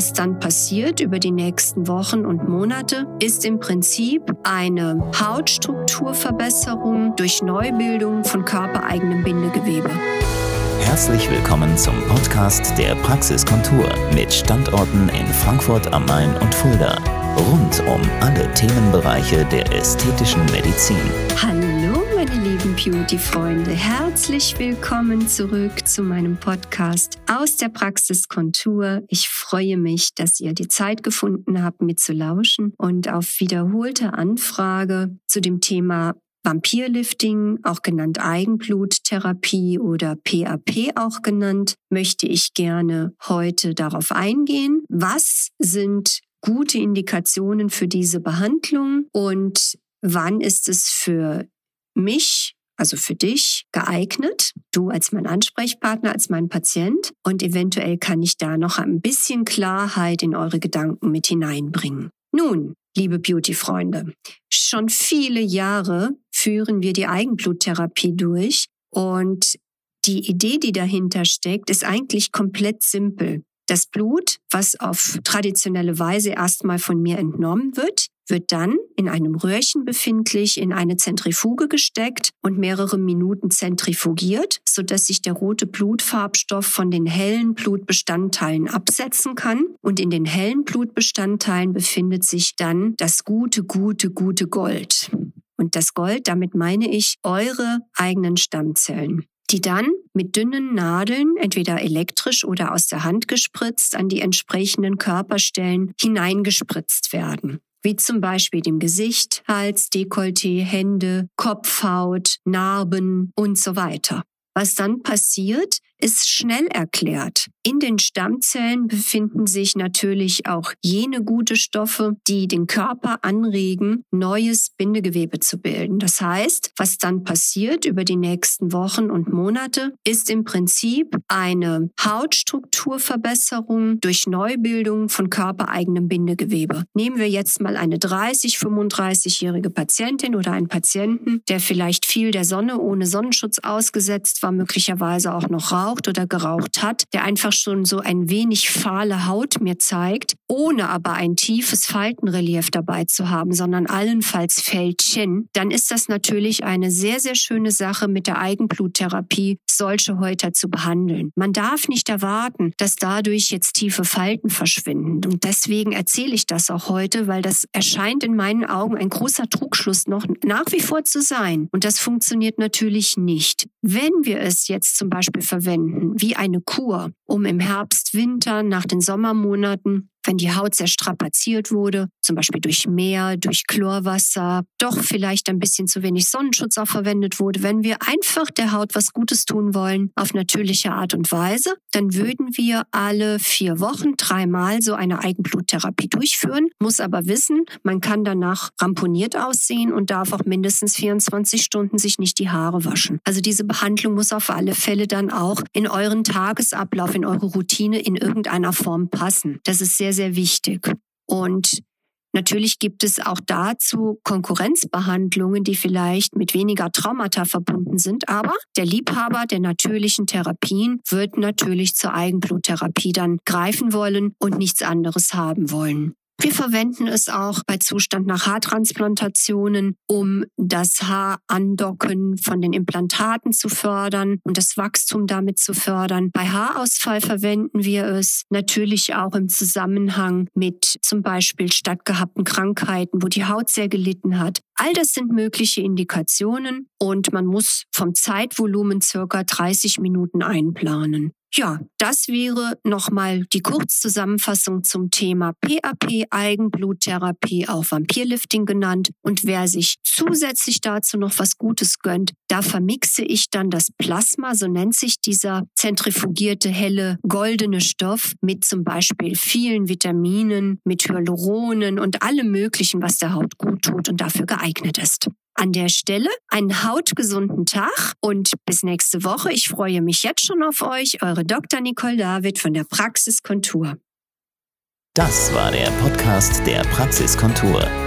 Was dann passiert über die nächsten Wochen und Monate, ist im Prinzip eine Hautstrukturverbesserung durch Neubildung von körpereigenem Bindegewebe. Herzlich willkommen zum Podcast der Praxiskontur mit Standorten in Frankfurt am Main und Fulda. Rund um alle Themenbereiche der ästhetischen Medizin. Hallo meine lieben Beauty-Freunde, herzlich willkommen zurück zu meinem Podcast aus der Praxiskontur. Ich freue mich, dass ihr die Zeit gefunden habt, mir zu lauschen und auf wiederholte Anfrage zu dem Thema Vampirlifting, auch genannt Eigenbluttherapie oder PAP auch genannt, möchte ich gerne heute darauf eingehen. Was sind gute Indikationen für diese Behandlung und wann ist es für mich, also für dich, geeignet? Du als mein Ansprechpartner, als mein Patient und eventuell kann ich da noch ein bisschen Klarheit in eure Gedanken mit hineinbringen. Nun, liebe Beauty-Freunde, schon viele Jahre führen wir die Eigenbluttherapie durch und die Idee, die dahinter steckt, ist eigentlich komplett simpel. Das Blut, was auf traditionelle Weise erstmal von mir entnommen wird, wird dann in einem Röhrchen befindlich in eine Zentrifuge gesteckt und mehrere Minuten zentrifugiert, sodass sich der rote Blutfarbstoff von den hellen Blutbestandteilen absetzen kann. Und in den hellen Blutbestandteilen befindet sich dann das gute, gute, gute Gold. Und das Gold, damit meine ich eure eigenen Stammzellen die dann mit dünnen Nadeln, entweder elektrisch oder aus der Hand gespritzt, an die entsprechenden Körperstellen hineingespritzt werden wie zum Beispiel dem Gesicht, Hals, Dekolleté, Hände, Kopfhaut, Narben und so weiter. Was dann passiert, ist schnell erklärt. In den Stammzellen befinden sich natürlich auch jene gute Stoffe, die den Körper anregen, neues Bindegewebe zu bilden. Das heißt, was dann passiert über die nächsten Wochen und Monate, ist im Prinzip eine Hautstrukturverbesserung durch Neubildung von körpereigenem Bindegewebe. Nehmen wir jetzt mal eine 30, 35-jährige Patientin oder einen Patienten, der vielleicht viel der Sonne ohne Sonnenschutz ausgesetzt war, möglicherweise auch noch raucht geraucht oder geraucht hat, der einfach schon so ein wenig fahle Haut mir zeigt, ohne aber ein tiefes Faltenrelief dabei zu haben, sondern allenfalls Fältchen, dann ist das natürlich eine sehr, sehr schöne Sache mit der Eigenbluttherapie, solche Häuter zu behandeln. Man darf nicht erwarten, dass dadurch jetzt tiefe Falten verschwinden. Und deswegen erzähle ich das auch heute, weil das erscheint in meinen Augen ein großer Trugschluss noch nach wie vor zu sein. Und das funktioniert natürlich nicht. Wenn wir es jetzt zum Beispiel verwenden, anwenden, wie eine Kur, um im Herbst, Winter, nach den Sommermonaten wenn die Haut sehr strapaziert wurde, zum Beispiel durch Meer, durch Chlorwasser, doch vielleicht ein bisschen zu wenig Sonnenschutz auch verwendet wurde, wenn wir einfach der Haut was Gutes tun wollen, auf natürliche Art und Weise, dann würden wir alle vier Wochen dreimal so eine Eigenbluttherapie durchführen, muss aber wissen, man kann danach ramponiert aussehen und darf auch mindestens 24 Stunden sich nicht die Haare waschen. Also diese Behandlung muss auf alle Fälle dann auch in euren Tagesablauf, in eure Routine in irgendeiner Form passen. Das ist sehr sehr, sehr wichtig. Und Natürlich gibt es auch dazu Konkurrenzbehandlungen, die vielleicht mit weniger Traumata verbunden sind, aber der Liebhaber der natürlichen Therapien wird natürlich zur Eigenbluttherapie dann greifen wollen und nichts anderes haben wollen. Wir verwenden es auch bei Zustand nach Haartransplantationen, um das Haarandocken von den Implantaten zu fördern und das Wachstum damit zu fördern. Bei Haarausfall verwenden wir es natürlich auch im Zusammenhang mit zum Beispiel stattgehabten Krankheiten, wo die Haut sehr gelitten hat. All das sind mögliche Indikationen und man muss vom Zeitvolumen circa 30 Minuten einplanen. Ja, das wäre nochmal die Kurzzusammenfassung zum Thema PAP, Eigenbluttherapie, auch Vampirlifting genannt. Und wer sich zusätzlich dazu noch was Gutes gönnt, da vermixe ich dann das Plasma, so nennt sich dieser zentrifugierte helle goldene Stoff mit zum Beispiel vielen Vitaminen, mit Hyaluronen und allem möglichen, was der Haut gut tut und dafür geeignet ist an der Stelle einen hautgesunden Tag und bis nächste Woche. Ich freue mich jetzt schon auf euch, eure Dr. Nicole David von der Praxiskontur. Das war der Podcast der Praxiskontur.